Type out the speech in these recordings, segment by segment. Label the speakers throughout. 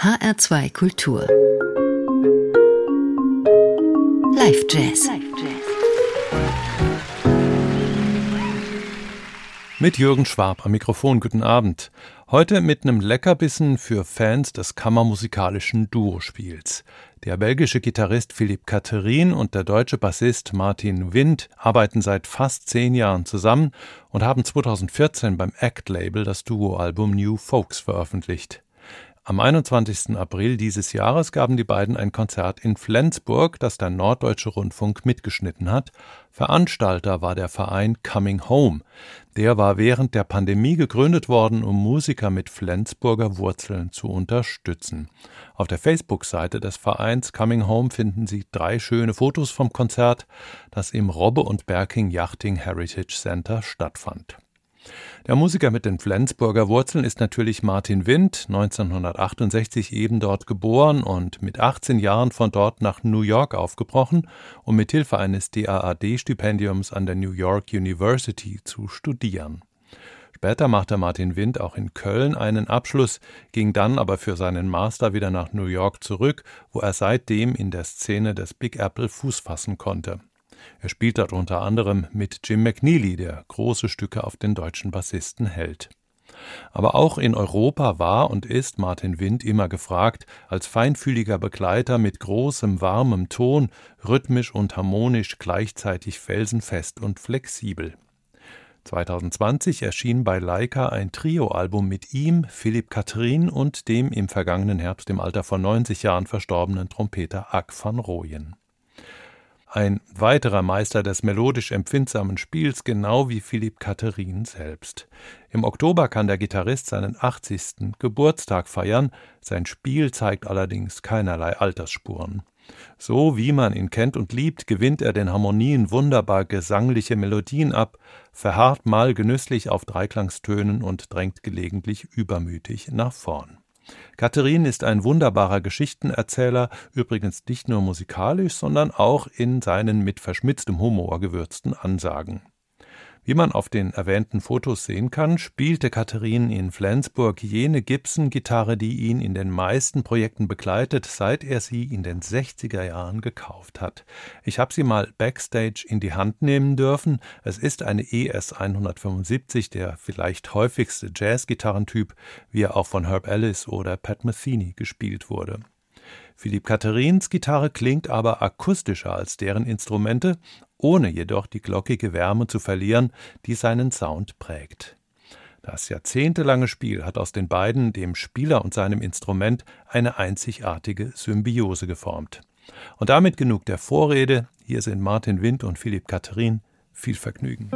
Speaker 1: HR2 Kultur. Live Jazz.
Speaker 2: Mit Jürgen Schwab am Mikrofon. Guten Abend. Heute mit einem Leckerbissen für Fans des kammermusikalischen Duospiels. Der belgische Gitarrist Philippe Catherine und der deutsche Bassist Martin Wind arbeiten seit fast zehn Jahren zusammen und haben 2014 beim Act-Label das Duo-Album New Folks veröffentlicht. Am 21. April dieses Jahres gaben die beiden ein Konzert in Flensburg, das der Norddeutsche Rundfunk mitgeschnitten hat. Veranstalter war der Verein Coming Home. Der war während der Pandemie gegründet worden, um Musiker mit Flensburger Wurzeln zu unterstützen. Auf der Facebook-Seite des Vereins Coming Home finden Sie drei schöne Fotos vom Konzert, das im Robbe und Berking Yachting Heritage Center stattfand. Der Musiker mit den Flensburger Wurzeln ist natürlich Martin Wind, 1968 eben dort geboren und mit 18 Jahren von dort nach New York aufgebrochen, um mit Hilfe eines DAAD-Stipendiums an der New York University zu studieren. Später machte Martin Wind auch in Köln einen Abschluss, ging dann aber für seinen Master wieder nach New York zurück, wo er seitdem in der Szene des Big Apple Fuß fassen konnte. Er spielt dort unter anderem mit Jim McNeely, der große Stücke auf den deutschen Bassisten hält. Aber auch in Europa war und ist Martin Wind immer gefragt, als feinfühliger Begleiter mit großem, warmem Ton, rhythmisch und harmonisch gleichzeitig felsenfest und flexibel. 2020 erschien bei Leica ein Trio-Album mit ihm, Philipp Katrin und dem im vergangenen Herbst im Alter von 90 Jahren verstorbenen Trompeter Ack van Rooyen. Ein weiterer Meister des melodisch empfindsamen Spiels, genau wie Philipp Katharin selbst. Im Oktober kann der Gitarrist seinen 80. Geburtstag feiern, sein Spiel zeigt allerdings keinerlei Altersspuren. So wie man ihn kennt und liebt, gewinnt er den Harmonien wunderbar gesangliche Melodien ab, verharrt mal genüsslich auf Dreiklangstönen und drängt gelegentlich übermütig nach vorn. Katharin ist ein wunderbarer Geschichtenerzähler, übrigens nicht nur musikalisch, sondern auch in seinen mit verschmitztem Humor gewürzten Ansagen. Wie man auf den erwähnten Fotos sehen kann, spielte Katharin in Flensburg jene Gibson-Gitarre, die ihn in den meisten Projekten begleitet, seit er sie in den 60er Jahren gekauft hat. Ich habe sie mal backstage in die Hand nehmen dürfen. Es ist eine ES 175, der vielleicht häufigste Jazz-Gitarrentyp, wie er auch von Herb Ellis oder Pat Metheny gespielt wurde. Philipp Katharins Gitarre klingt aber akustischer als deren Instrumente, ohne jedoch die glockige Wärme zu verlieren, die seinen Sound prägt. Das jahrzehntelange Spiel hat aus den beiden, dem Spieler und seinem Instrument, eine einzigartige Symbiose geformt. Und damit genug der Vorrede. Hier sind Martin Wind und Philipp Katharin. Viel Vergnügen.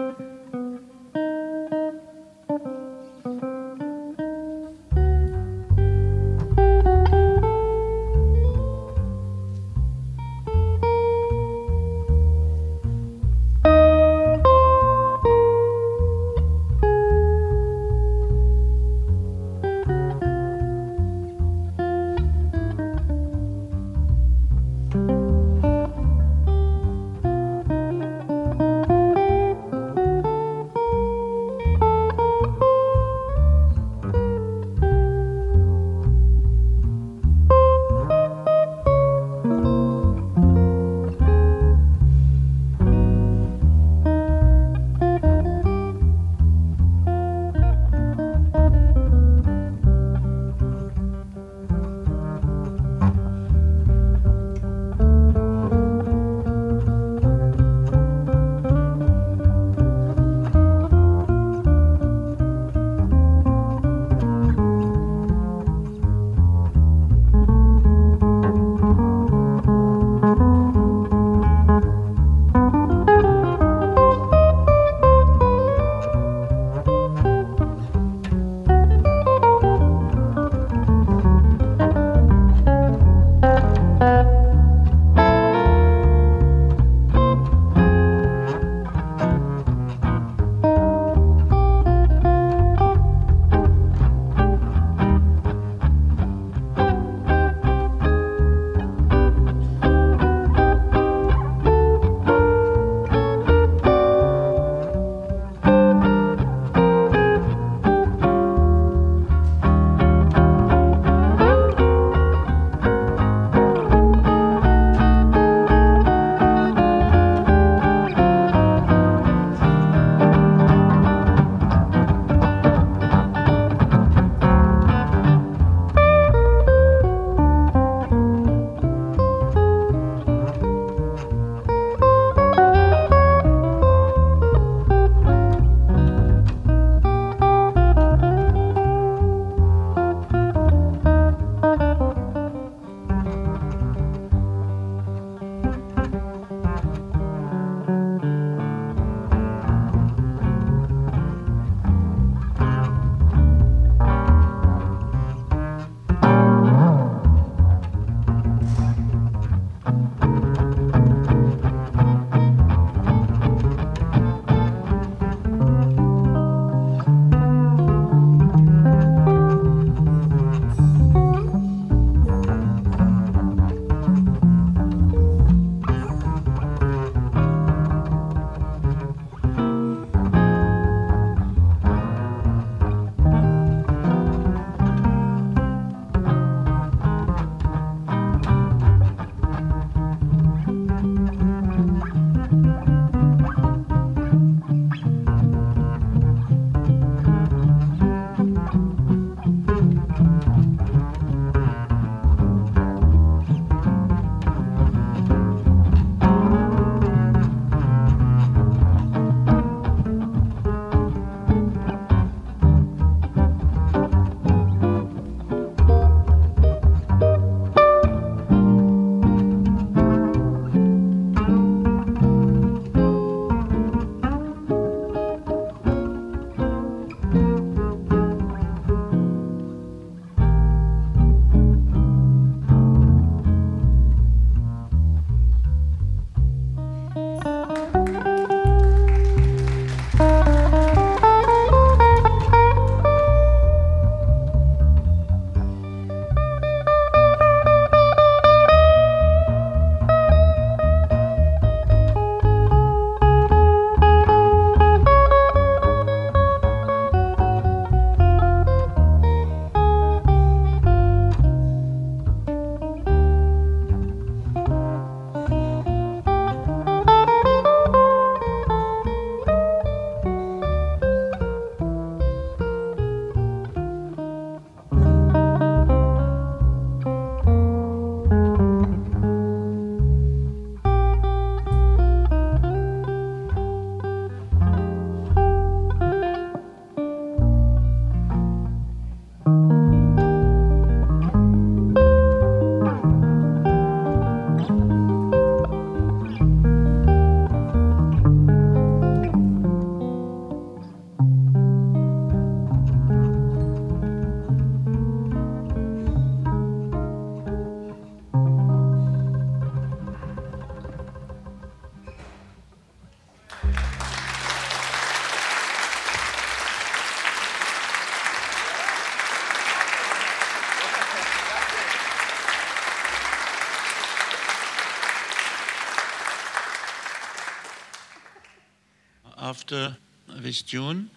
Speaker 3: After this tune,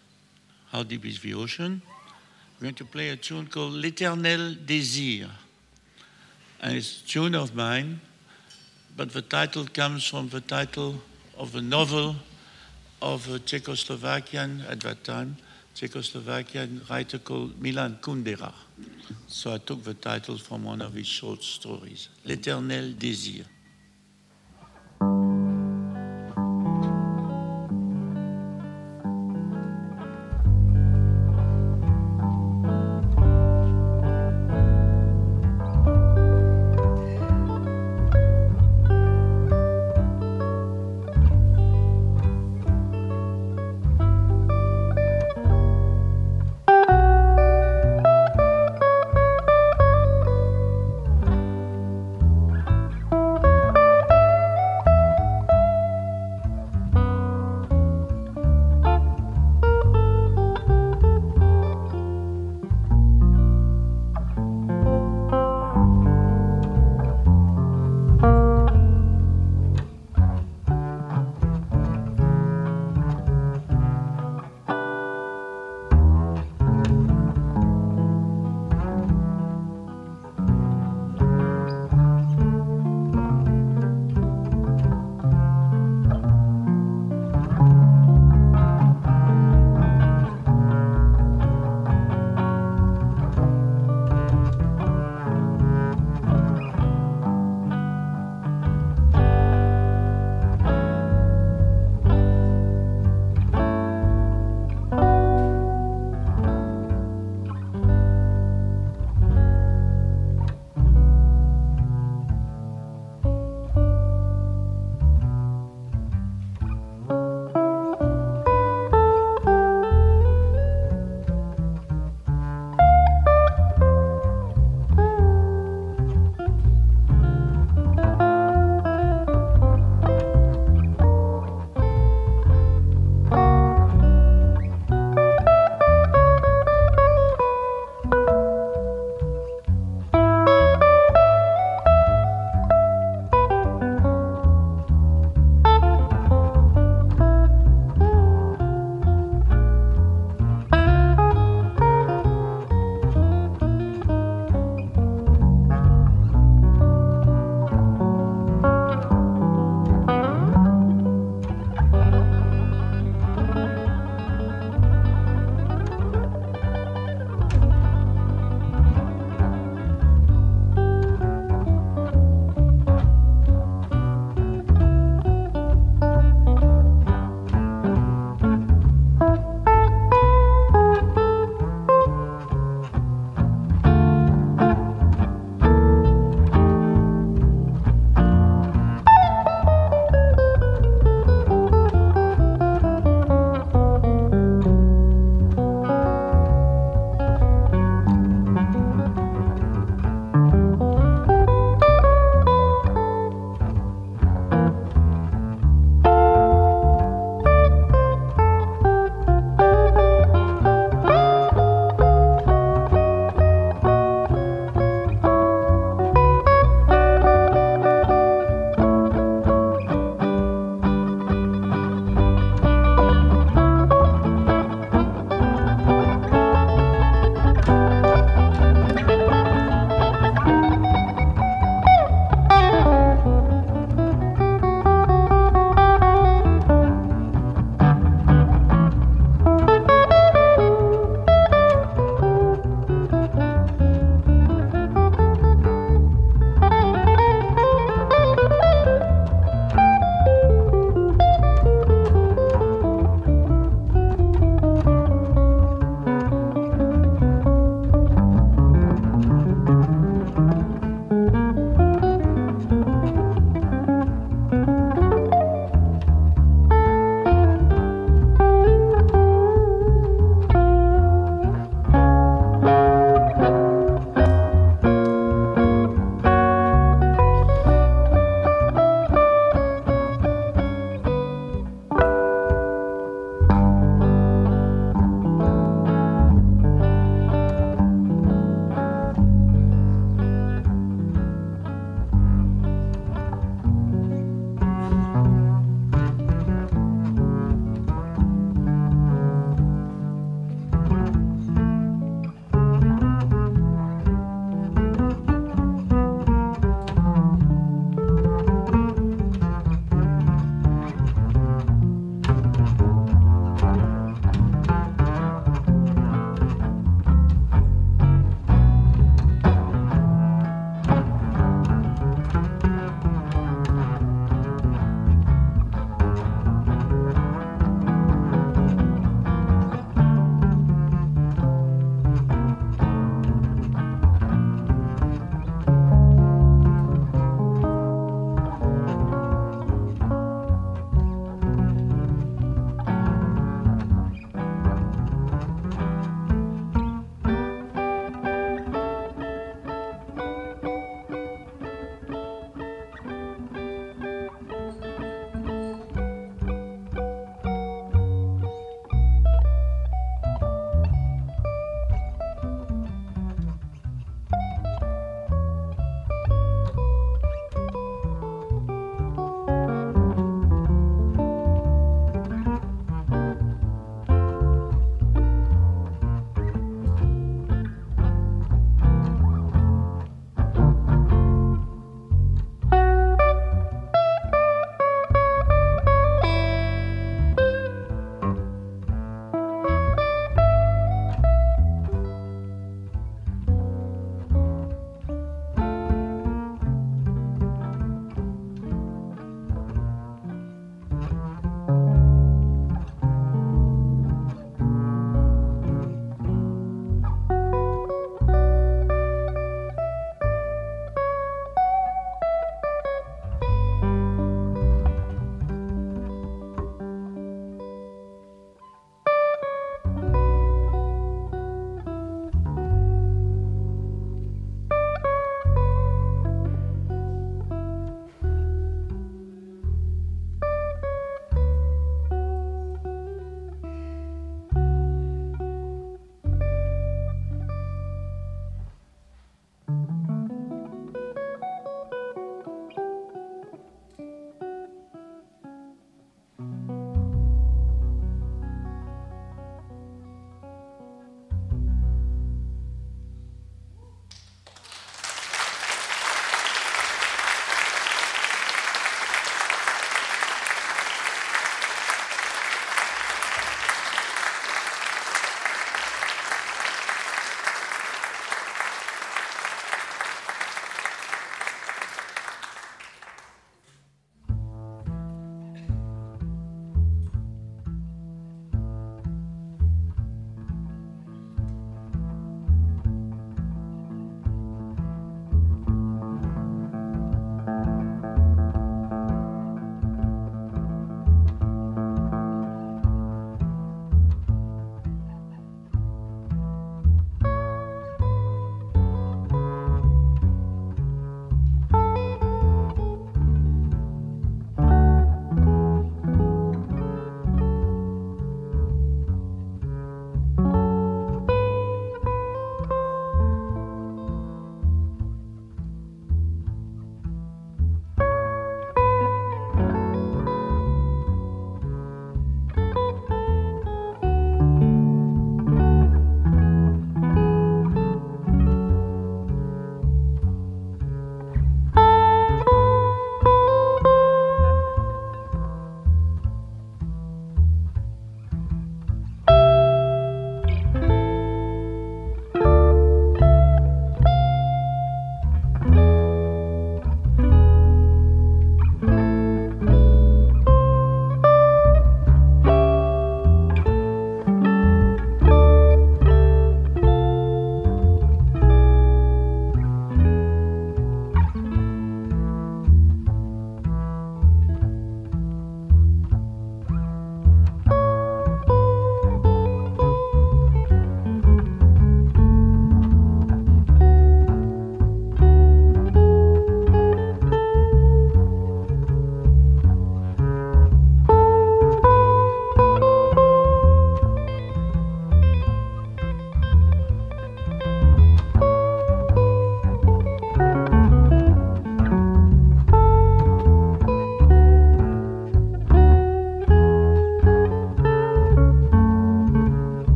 Speaker 3: How Deep is the Ocean, we're going to play a tune called L'Éternel Désir. And it's a tune of mine, but the title comes from the title of a novel of a Czechoslovakian, at that time, Czechoslovakian writer called Milan Kundera. So I took the title from one of his short stories, L'Éternel Désir.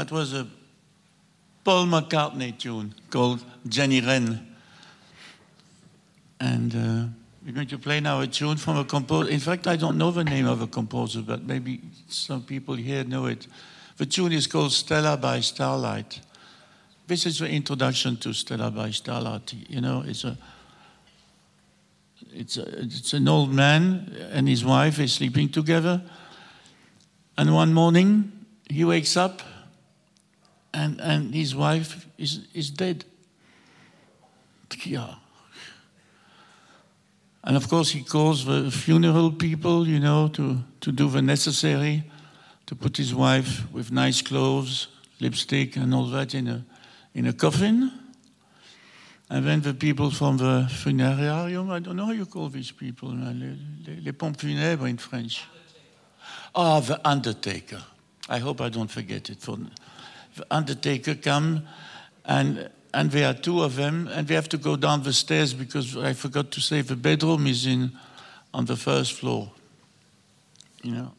Speaker 3: That was a Paul McCartney tune called Jenny Wren. And uh, we're going to play now a tune from a composer. In fact, I don't know the name of a composer, but maybe some people here know it. The tune is called Stella by Starlight. This is the introduction to Stella by Starlight. You know, it's a it's, a, it's an old man and his wife is sleeping together. And one morning, he wakes up and, and his wife is, is dead. Yeah. And of course, he calls the funeral people, you know, to, to do the necessary, to put his wife with nice clothes, lipstick, and all that in a, in a coffin. And then the people from the funerarium, I don't know how you call these people, les, les, les pompes funèbres in French. Ah, oh, the undertaker. I hope I don't forget it. For undertaker come, and and there are two of them, and we have to go down the stairs because I forgot to say the bedroom is in on the first floor. You know.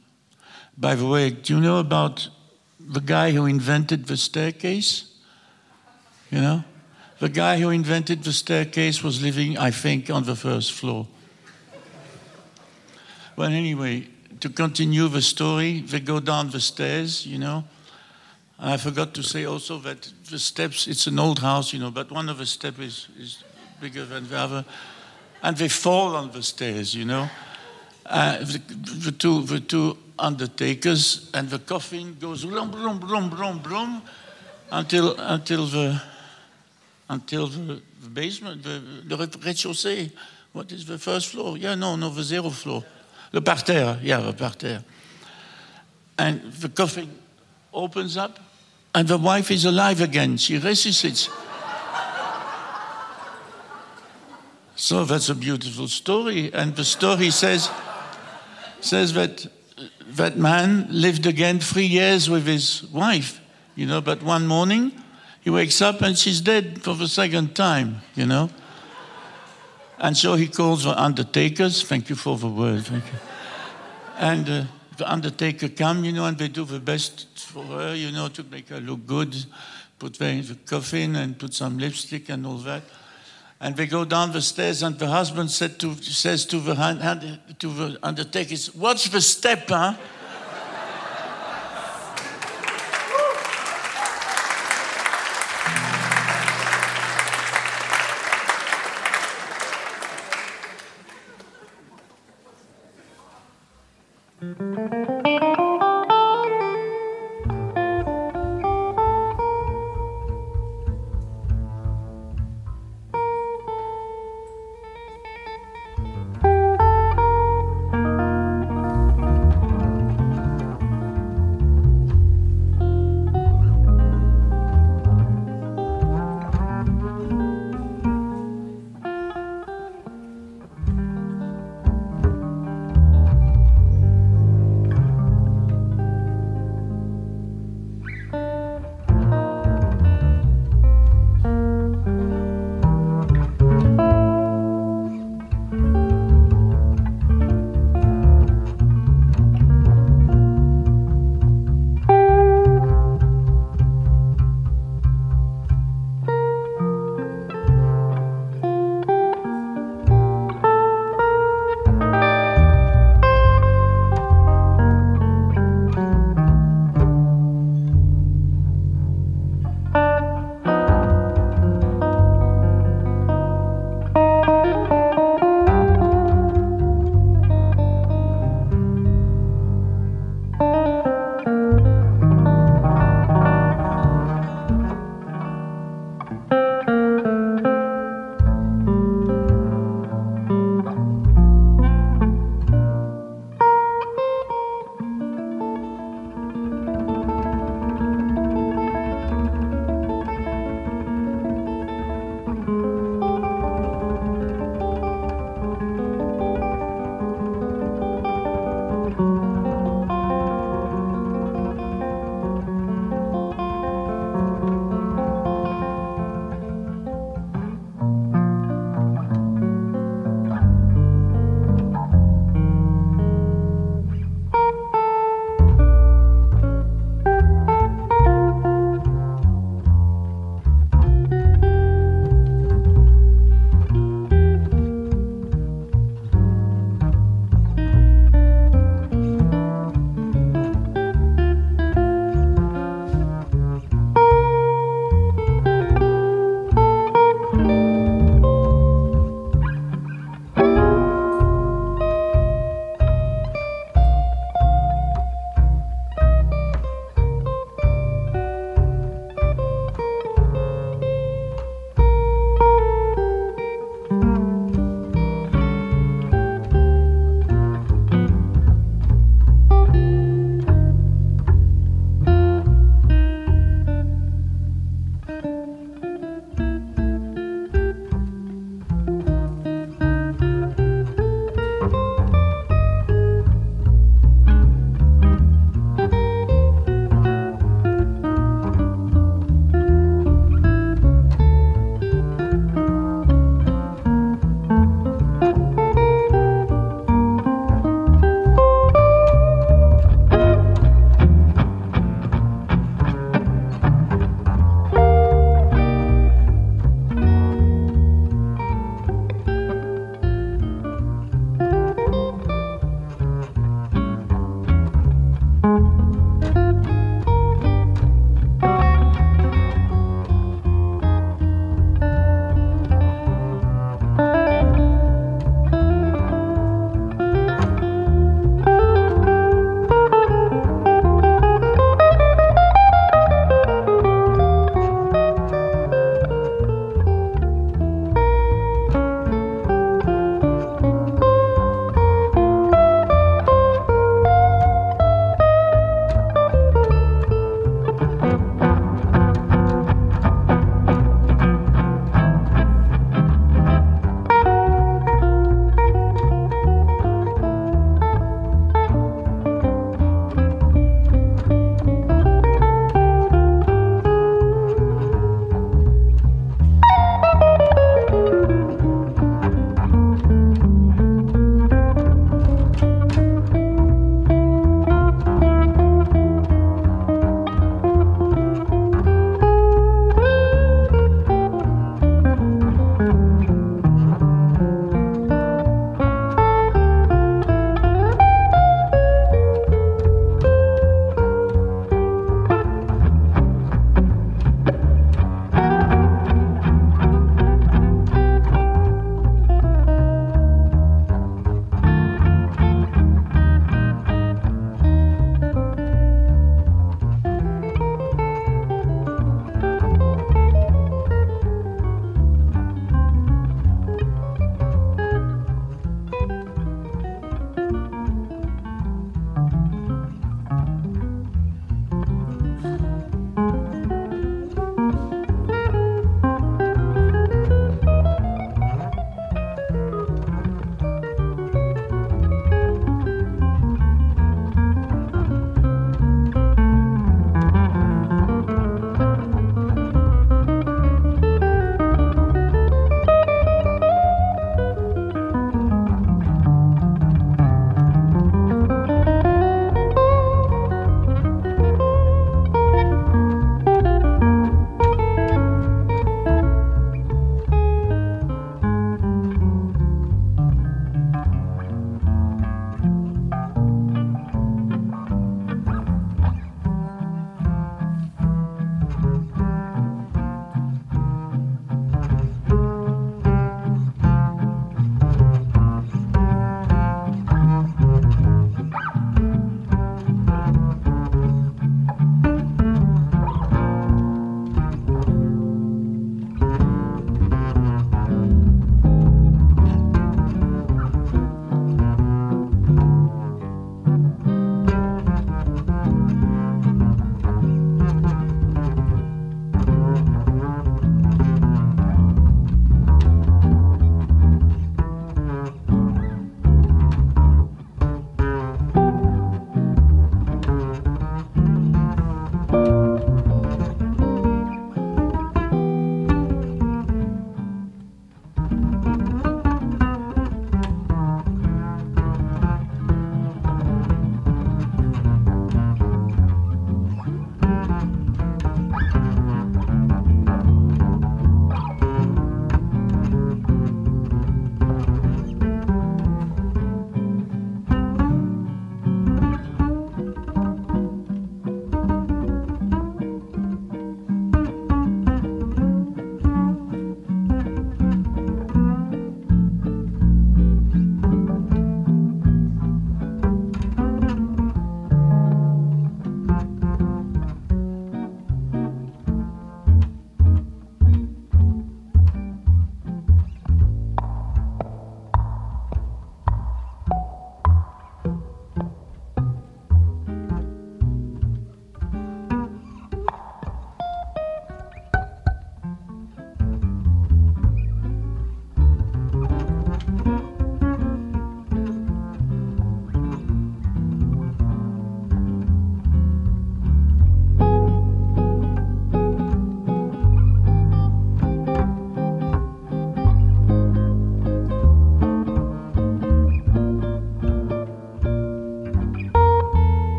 Speaker 3: By the way, do you know about the guy who invented the staircase? You know? The guy who invented the staircase was living, I think, on the first floor. well, anyway, to continue the story, they go down the stairs, you know. I forgot to say also that the steps, it's an old house, you know, but one of the steps is, is bigger than the other. And they fall on the stairs, you know. Uh, the, the, two, the two undertakers, and the coffin goes brum, brum, brum, brum, brum, until, until, the, until the, the basement, the, the rez-de-chaussée. What is the first floor? Yeah, no, no, the zero floor. The parterre, yeah, the parterre. And the coffin opens up, and the wife is alive again. She resuscitates. so that's a beautiful story. And the story says, says that that man lived again three years with his wife, you know, but one morning he wakes up and she's dead for the second time, you know. And so he calls the undertakers. Thank you for the word. Thank you. And uh, the undertaker come, you know, and they do the best for her, you know, to make her look good, put her in the coffin and put some lipstick and all that. And they go down the stairs, and the husband said to, says to the, to the undertaker, What's the step, huh?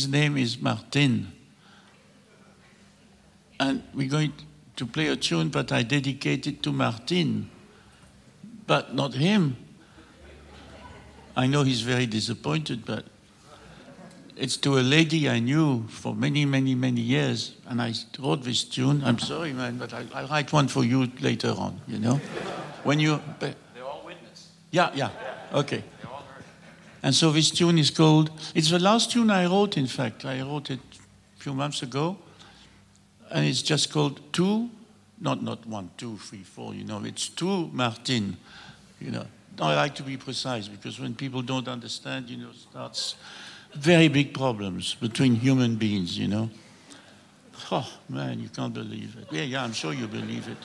Speaker 3: His name is Martin. And we're going to play a tune, but I dedicated to Martin, but not him. I know he's very disappointed, but it's to a lady I knew for many, many, many years, and I wrote this tune. I'm sorry, man, but I, will write one for you later on. You know, when you.
Speaker 4: They're all witness.
Speaker 3: Yeah, yeah, okay. And so this tune is called. It's the last tune I wrote. In fact, I wrote it a few months ago, and it's just called Two, not not one, two, three, four. You know, it's Two Martin. You know, I like to be precise because when people don't understand, you know, starts very big problems between human beings, you know. Oh, man, you can't believe it. Yeah, yeah, I'm sure you believe it.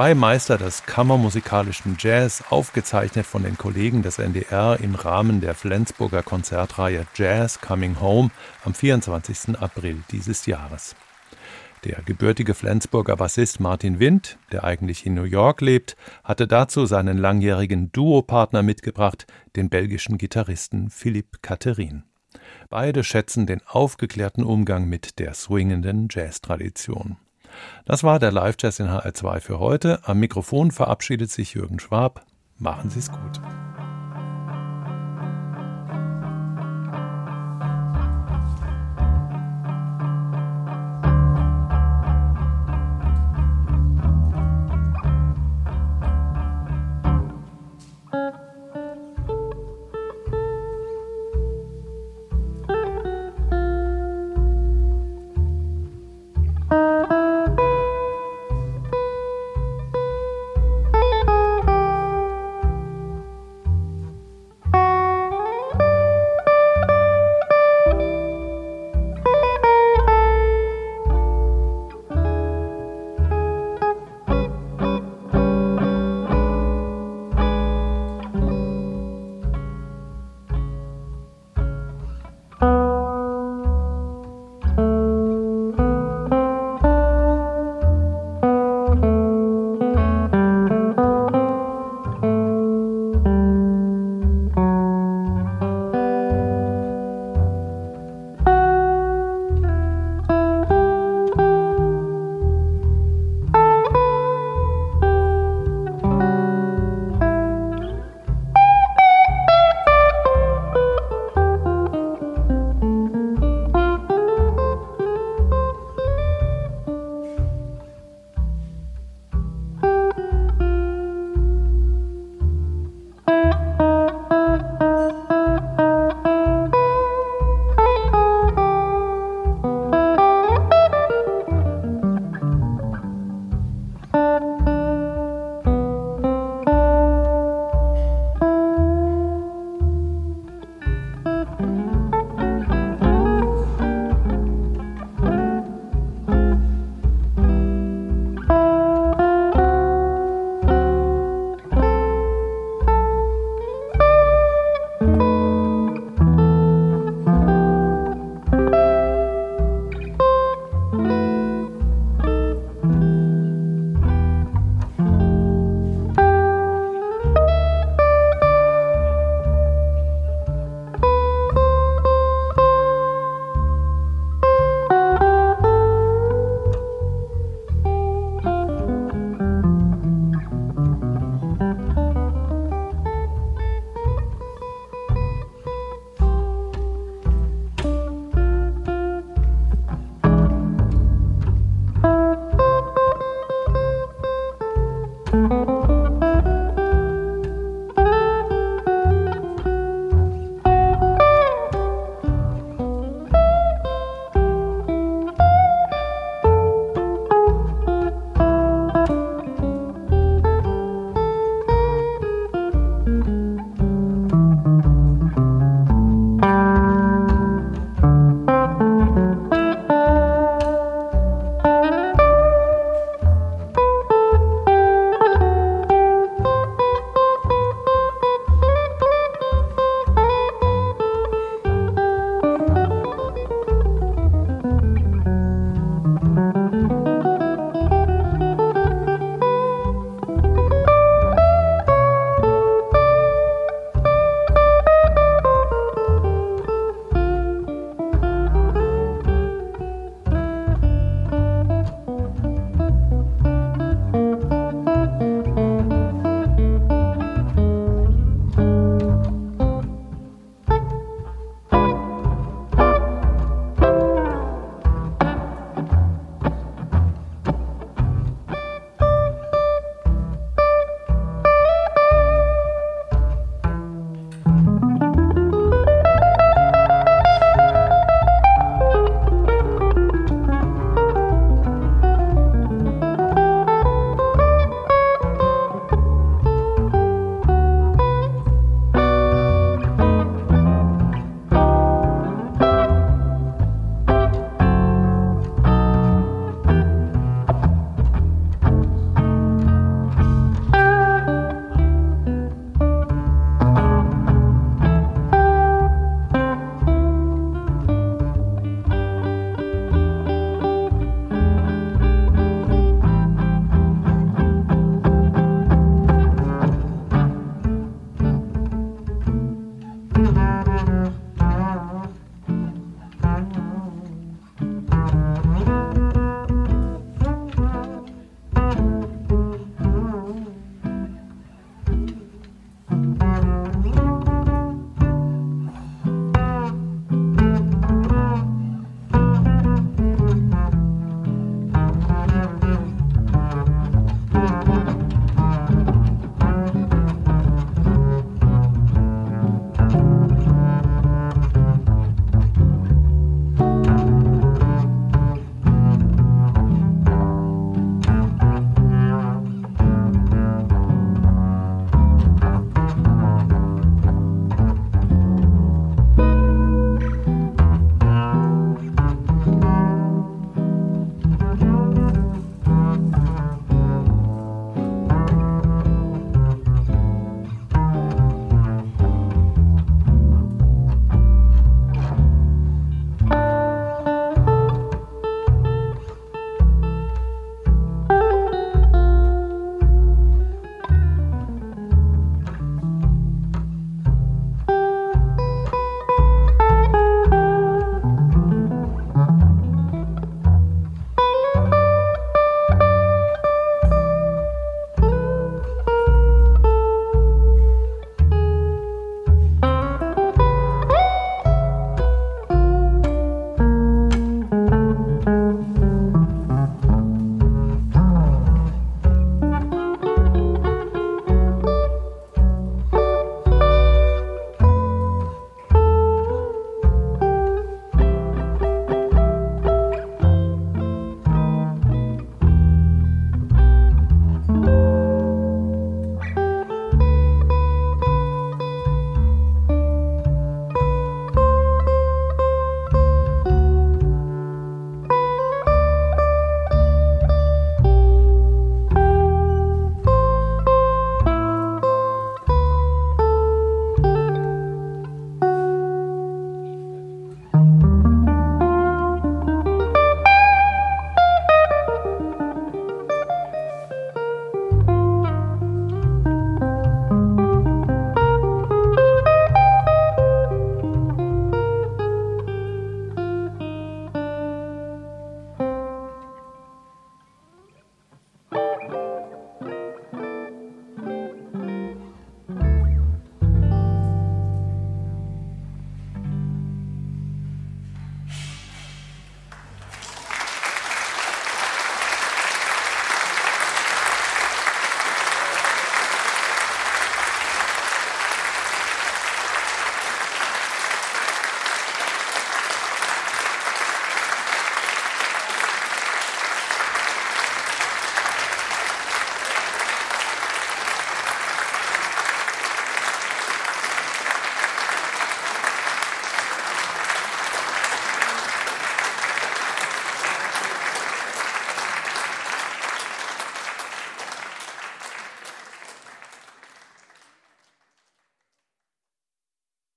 Speaker 2: Zwei Meister des kammermusikalischen Jazz, aufgezeichnet von den Kollegen des NDR im Rahmen der Flensburger Konzertreihe Jazz Coming Home am 24. April dieses Jahres. Der gebürtige Flensburger Bassist Martin Wind, der eigentlich in New York lebt, hatte dazu seinen langjährigen Duopartner mitgebracht, den belgischen Gitarristen Philippe Catherine. Beide schätzen den aufgeklärten Umgang mit der swingenden Jazz-Tradition. Das war der Live-Jazz in HR2 für heute. Am Mikrofon verabschiedet sich Jürgen Schwab. Machen Sie es gut.